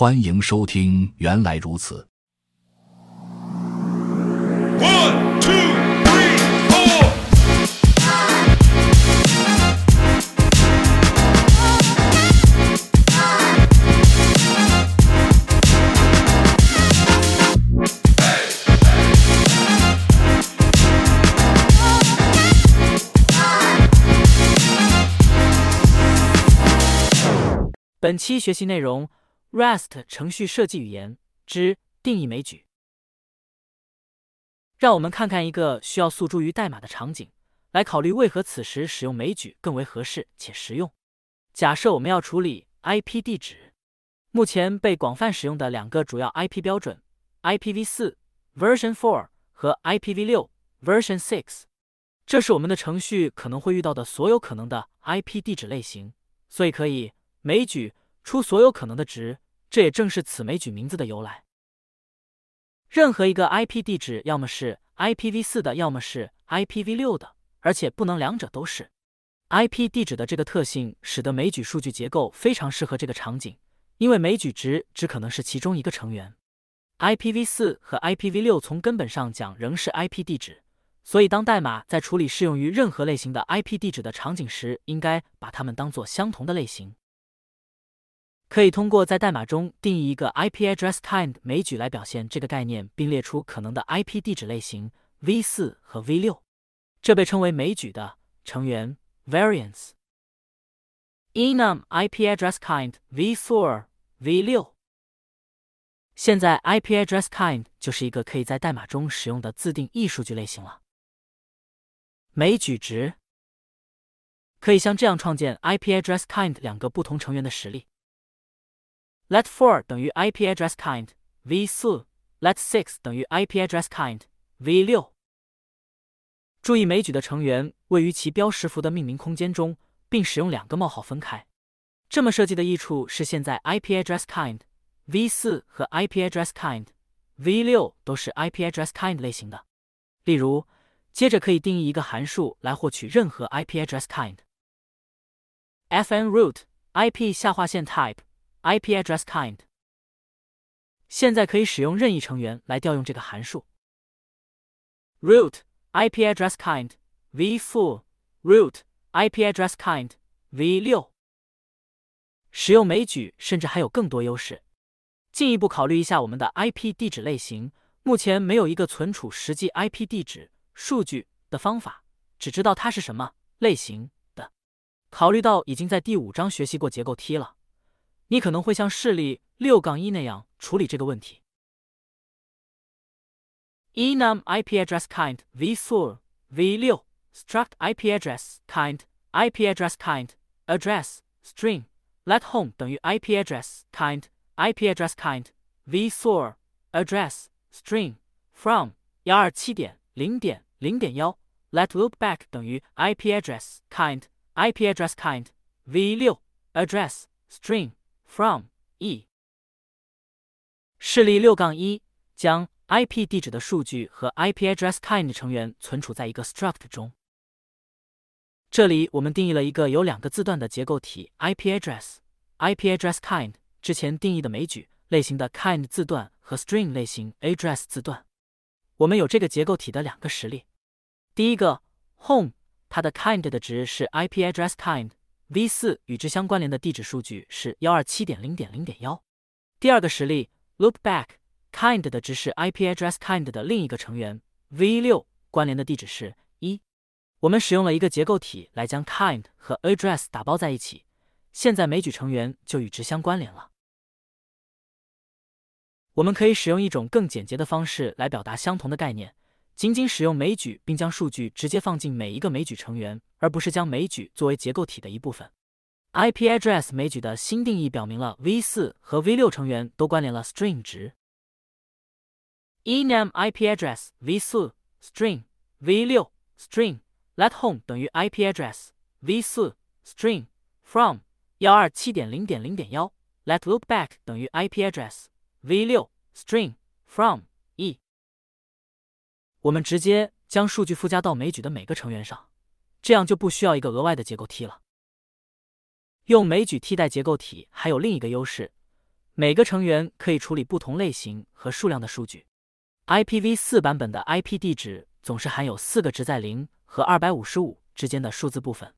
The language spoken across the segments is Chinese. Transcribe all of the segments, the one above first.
欢迎收听，原来如此。本期学习内容：Rust 程序设计语言之定义枚举。让我们看看一个需要诉诸于代码的场景，来考虑为何此时使用枚举更为合适且实用。假设我们要处理 IP 地址，目前被广泛使用的两个主要 IP 标准 IPv4 Version 4和 IPv6 Version 6，这是我们的程序可能会遇到的所有可能的 IP 地址类型，所以可以枚举出所有可能的值，这也正是此枚举名字的由来。任何一个 IP 地址要么是 IPv4 的，要么是 IPv6 的，而且不能两者都是。IP 地址的这个特性使得枚举数据结构非常适合这个场景，因为枚举值只可能是其中一个成员。IPv4 和 IPv6 从根本上讲仍是 IP 地址，所以当代码在处理适用于任何类型的 IP 地址的场景时，应该把它们当做相同的类型。可以通过在代码中定义一个 IP address kind 枚举来表现这个概念，并列出可能的 IP 地址类型 v4 和 v6，这被称为枚举的成员 variants。enum IP address kind v4 v6。现在 IP address kind 就是一个可以在代码中使用的自定义数据类型了。枚举值可以像这样创建 IP address kind 两个不同成员的实例。Let four 等于 IP address kind v 四，let six 等于 IP address kind v 六。注意枚举的成员位于其标识符的命名空间中，并使用两个冒号分开。这么设计的益处是，现在 IP address kind v 四和 IP address kind v 六都是 IP address kind 类型的。例如，接着可以定义一个函数来获取任何 IP address kind。fn root IP 下划线 type IP address kind。现在可以使用任意成员来调用这个函数。root IP address kind v 4 root IP address kind v 六。使用枚举甚至还有更多优势。进一步考虑一下我们的 IP 地址类型，目前没有一个存储实际 IP 地址数据的方法，只知道它是什么类型的。考虑到已经在第五章学习过结构 T 了，你可能会像示例六杠一那样处理这个问题。enum IP address kind v4 v6 struct IP address kind IP address kind address string let home 等于 IP address kind IP address kind v4 address string from 幺二七点零点零点幺 let loopback 等于 IP address kind IP address kind v6 address string from e 示例六杠一将 IP 地址的数据和 IP address kind 成员存储在一个 struct 中。这里我们定义了一个有两个字段的结构体 IP address IP address kind 之前定义的枚举类型的 kind 字段和 string 类型 address 字段。我们有这个结构体的两个实例。第一个 home 它的 kind 的值是 IP address kind v 四与之相关联的地址数据是幺二七点零点零点幺。第二个实例 loopback kind 的值是 IP address kind 的另一个成员 v 六关联的地址是一。我们使用了一个结构体来将 kind 和 address 打包在一起，现在枚举成员就与之相关联了。我们可以使用一种更简洁的方式来表达相同的概念，仅仅使用枚举，并将数据直接放进每一个枚举成员，而不是将枚举作为结构体的一部分。IP address 枚举的新定义表明了 v 四和 v 六成员都关联了 string 值。enum IP address v 四 string v 六 string let home 等于 IP address v 四 string from 幺二七点零点零点幺 let loopback 等于 IP address v 六 string from。我们直接将数据附加到枚举的每个成员上，这样就不需要一个额外的结构梯了。用枚举替代结构体还有另一个优势，每个成员可以处理不同类型和数量的数据。IPv4 版本的 IP 地址总是含有四个值在零和二百五十五之间的数字部分。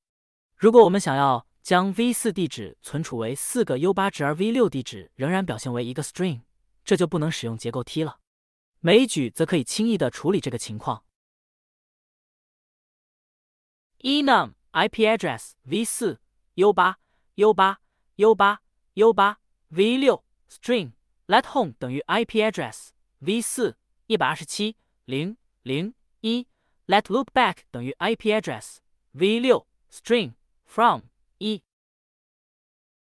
如果我们想要将 v4 地址存储为四个 U8 值，而 v6 地址仍然表现为一个 string，这就不能使用结构梯了。枚举则可以轻易的处理这个情况。enum IP address v4 U8 U8 U8 U8 v6 string let home 等于 IP address v4 一百二十七零零一 let loopback 等于 IP address v6 string from 一。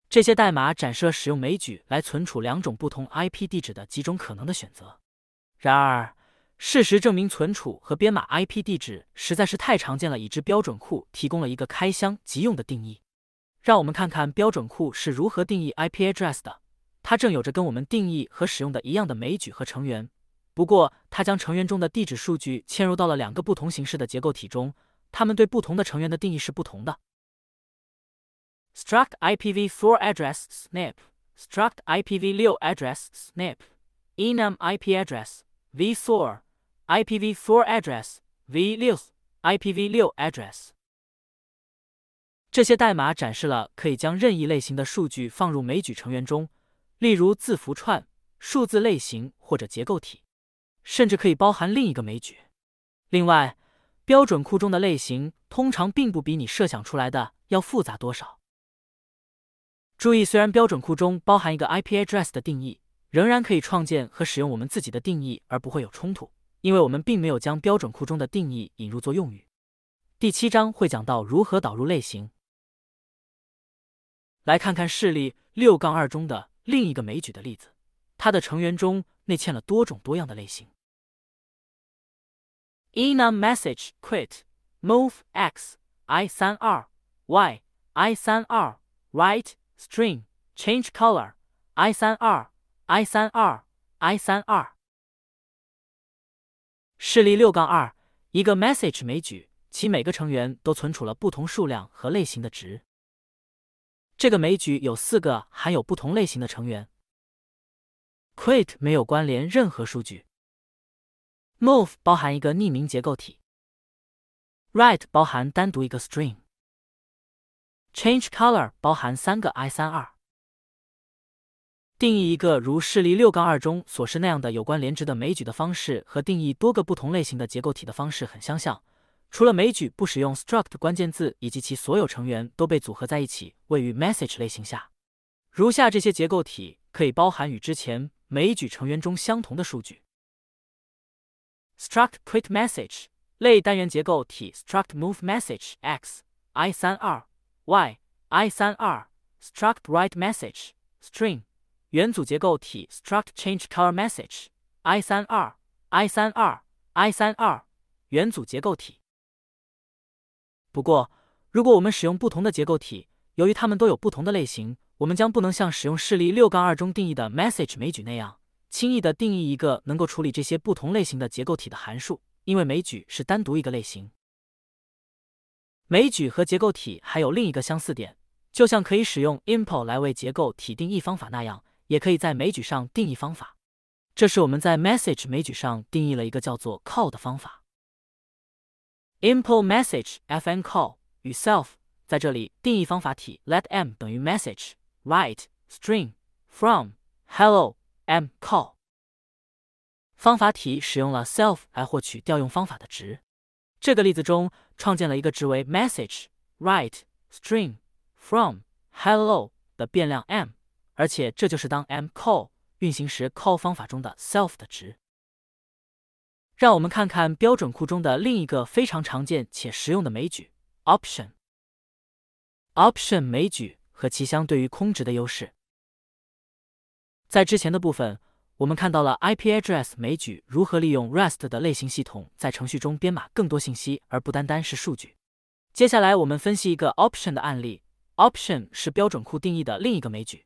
这些代码展示了使用枚举来存储两种不同 IP 地址的几种可能的选择。然而，事实证明，存储和编码 IP 地址实在是太常见了，以致标准库提供了一个开箱即用的定义。让我们看看标准库是如何定义 IP address 的。它正有着跟我们定义和使用的一样的枚举和成员，不过它将成员中的地址数据嵌入到了两个不同形式的结构体中，它们对不同的成员的定义是不同的。struct IPv4 address snip struct IPv6 address snip enum IP address v4 IPv4 address v6 IPv6 address 这些代码展示了可以将任意类型的数据放入枚举成员中，例如字符串、数字类型或者结构体，甚至可以包含另一个枚举。另外，标准库中的类型通常并不比你设想出来的要复杂多少。注意，虽然标准库中包含一个 IP address 的定义。仍然可以创建和使用我们自己的定义，而不会有冲突，因为我们并没有将标准库中的定义引入作用语。第七章会讲到如何导入类型。来看看示例六杠二中的另一个枚举的例子，它的成员中内嵌了多种多样的类型：enum message quit move x i 三二 y i 三二 write string change color i 三二。I 三二 i 三二，示例六杠二，一个 message 枚举，其每个成员都存储了不同数量和类型的值。这个枚举有四个含有不同类型的成员。quit 没有关联任何数据。move 包含一个匿名结构体。write 包含单独一个 string。change color 包含三个 i 三二。定义一个如示例六杠二中所示那样的有关联值的枚举的方式，和定义多个不同类型的结构体的方式很相像。除了枚举不使用 struct 关键字，以及其所有成员都被组合在一起，位于 message 类型下。如下这些结构体可以包含与之前枚举成员中相同的数据：struct quit message 类单元结构体，struct move message x i 三二 y i 三二 struct write message string。元组结构体 struct change color message i 三二 i 三二 i 三二元组结构体。不过，如果我们使用不同的结构体，由于它们都有不同的类型，我们将不能像使用示例六杠二中定义的 message 枚举那样，轻易的定义一个能够处理这些不同类型的结构体的函数，因为枚举是单独一个类型。枚举和结构体还有另一个相似点，就像可以使用 impl 来为结构体定义方法那样。也可以在枚举上定义方法，这是我们在 message 枚举上定义了一个叫做 call 的方法。import message fn call 与 self 在这里定义方法体 let m 等于 message write string from hello m call 方法体使用了 self 来获取调用方法的值。这个例子中创建了一个值为 message write string from hello 的变量 m。 而且这就是当 m call 运行时 call 方法中的 self 的值。让我们看看标准库中的另一个非常常见且实用的枚举 option。option 枚举和其相对于空值的优势。在之前的部分，我们看到了 IP address 枚举如何利用 REST 的类型系统在程序中编码更多信息，而不单单是数据。接下来我们分析一个 option 的案例。option 是标准库定义的另一个枚举。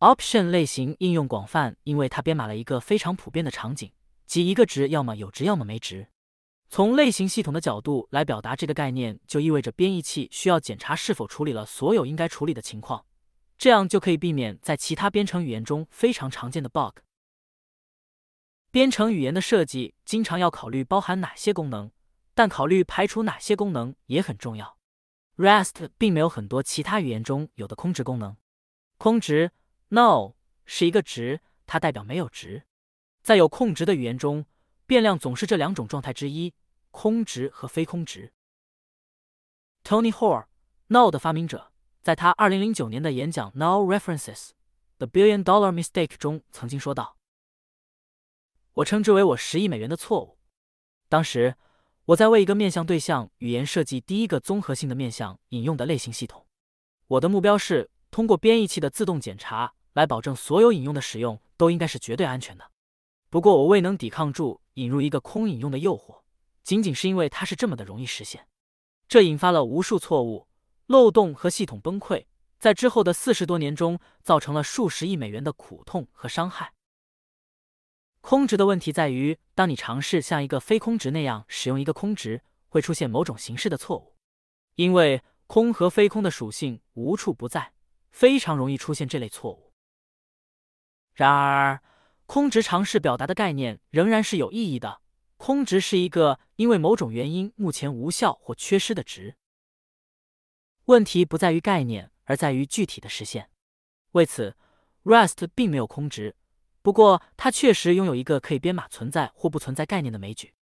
Option 类型应用广泛，因为它编码了一个非常普遍的场景，即一个值要么有值，要么没值。从类型系统的角度来表达这个概念，就意味着编译器需要检查是否处理了所有应该处理的情况。这样就可以避免在其他编程语言中非常常见的 bug。编程语言的设计经常要考虑包含哪些功能，但考虑排除哪些功能也很重要。Rust 并没有很多其他语言中有的空值功能。空值 no 是一个值，它代表没有值。在有空值的语言中，变量总是这两种状态之一：空值和非空值。Tony Hoare，no 的发明者，在他2009年的演讲《No References: The Billion Dollar Mistake》中曾经说道：“我称之为我十亿美元的错误。当时我在为一个面向对象语言设计第一个综合性的面向引用的类型系统。我的目标是通过编译器的自动检查来保证所有引用的使用都应该是绝对安全的。不过我未能抵抗住引入一个空引用的诱惑，仅仅是因为它是这么的容易实现。这引发了无数错误、漏洞和系统崩溃，在之后的四十多年中造成了数十亿美元的苦痛和伤害。”空值的问题在于，当你尝试像一个非空值那样使用一个空值，会出现某种形式的错误。因为空和非空的属性无处不在，非常容易出现这类错误。然而，空值尝试表达的概念仍然是有意义的。空值是一个因为某种原因目前无效或缺失的值。问题不在于概念，而在于具体的实现。为此，Rust 并没有空值。不过，它确实拥有一个可以编码存在或不存在概念的枚举。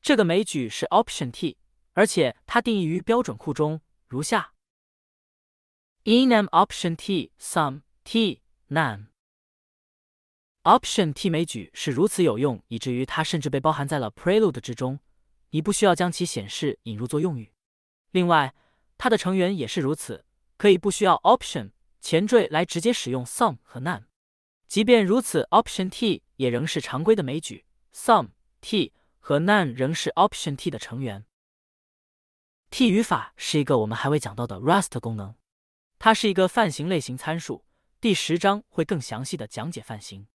这个枚举是 option t，而且它定义于标准库中，如下：enum option t sum t num。Option t 枚举是如此有用，以至于它甚至被包含在了 Prelude 之中。你不需要将其显示引入作用语。另外，它的成员也是如此，可以不需要 option 前缀来直接使用 sum 和 None。即便如此，option t 也仍是常规的枚举，sum t 和 none 仍是 option t 的成员。t 语法是一个我们还未讲到的 Rust 功能，它是一个泛型类型参数。第十章会更详细的讲解泛型。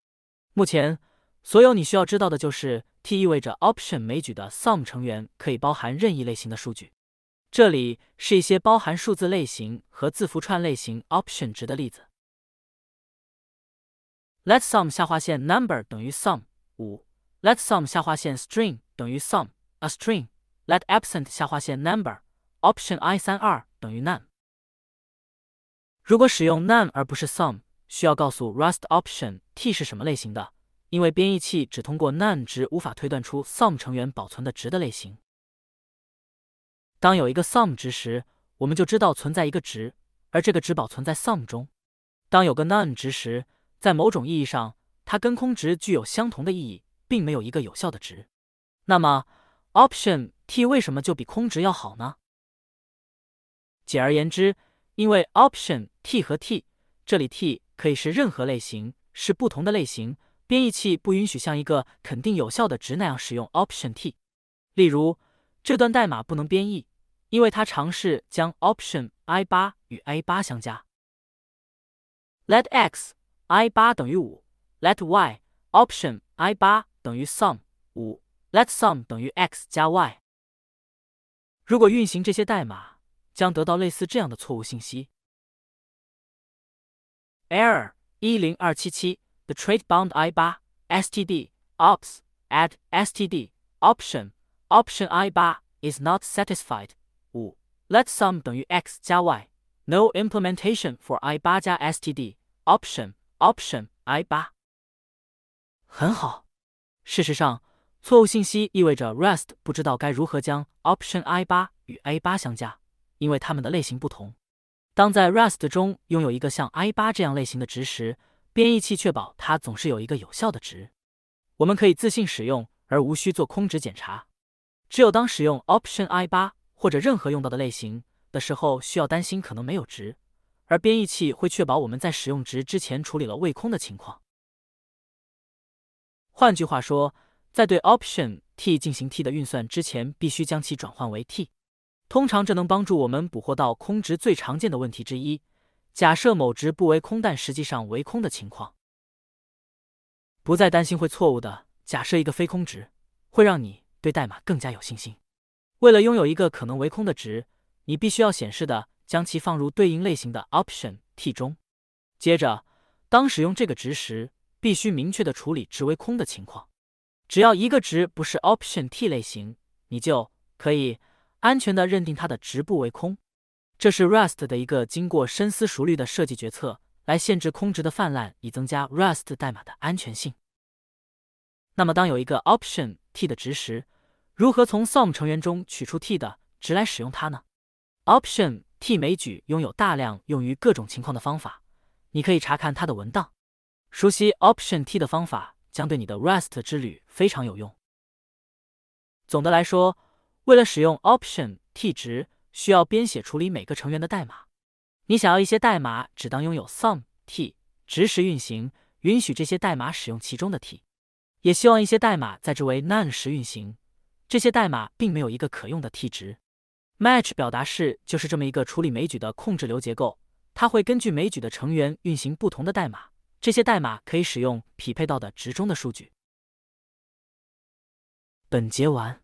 目前，所有你需要知道的就是 t 意味着 option 枚举的 sum 成员可以包含任意类型的数据。这里是一些包含数字类型和字符串类型 option 值的例子。Let sum 下划线 number 等于 sum 五。Let sum 下划线 string 等于 sum a string。Let absent 下划线 number option i 三二等于 none。如果使用 none 而不是 sum，需要告诉 Rust option t 是什么类型的，因为编译器只通过 none 值无法推断出 sum 成员保存的值的类型。当有一个 sum 值时，我们就知道存在一个值，而这个值保存在 sum 中。当有个 none 值时，在某种意义上，它跟空值具有相同的意义，并没有一个有效的值。那么，option t 为什么就比空值要好呢？简而言之，因为 option t 和 t，这里 t 可以是任何类型，是不同的类型。编译器不允许像一个肯定有效的值那样使用 option t。例如，这段代码不能编译，因为它尝试将 option i 八与 a 八相加。Let x i 八等于五，let y option i 八等于 sum 五，let sum 等于 x 加 y。如果运行这些代码，将得到类似这样的错误信息 ：error 一零二七七，the trait bound i 八 std ops add std option option i 八 is not satisfied 五，let sum 等于 x 加 y，no implementation for i 八加 std option。Option i 八很好。事实上，错误信息意味着 Rust 不知道该如何将 Option i 八与 a 八相加，因为它们的类型不同。 当在 Rust 中拥有一个像 i 八这样类型的值时，编译器确保它总是有一个有效的值。我们可以自信使用，而无需做空值检查。只有当使用 Option i 八或者任何用到的类型的时候，需要担心可能没有值。而编译器会确保我们在使用值之前处理了未空的情况。换句话说，在对 option t 进行 t 的运算之前，必须将其转换为 t。通常这能帮助我们捕获到空值最常见的问题之一：假设某值不为空，但实际上为空的情况。不再担心会错误的假设一个非空值，会让你对代码更加有信心。为了拥有一个可能为空的值，你必须要显示的。将其放入对应类型的 option t 中。接着，当使用这个值时，必须明确的处理值为空的情况。只要一个值不是 Option T 类型，你就可以安全的认定它的值不为空。这是 Rust 的一个经过深思熟虑的设计决策，来限制空值的泛滥，以增加 Rust 代码的安全性。那么，当有一个 Option T 的值时，如何从 Sum 成员中取出 T 的值来使用它呢？Option T 枚举拥有大量用于各种情况的方法，你可以查看它的文档。熟悉 Option T 的方法将对你的 Rust 之旅非常有用。总的来说，为了使用 Option T 值，需要编写处理每个成员的代码。你想要一些代码只当拥有 Sum T 值时运行，允许这些代码使用其中的 T。也希望一些代码在之为 none 时运行，这些代码并没有一个可用的 T 值。Match 表达式就是这么一个处理枚举的控制流结构，它会根据枚举的成员运行不同的代码，这些代码可以使用匹配到的值中的数据。本节完。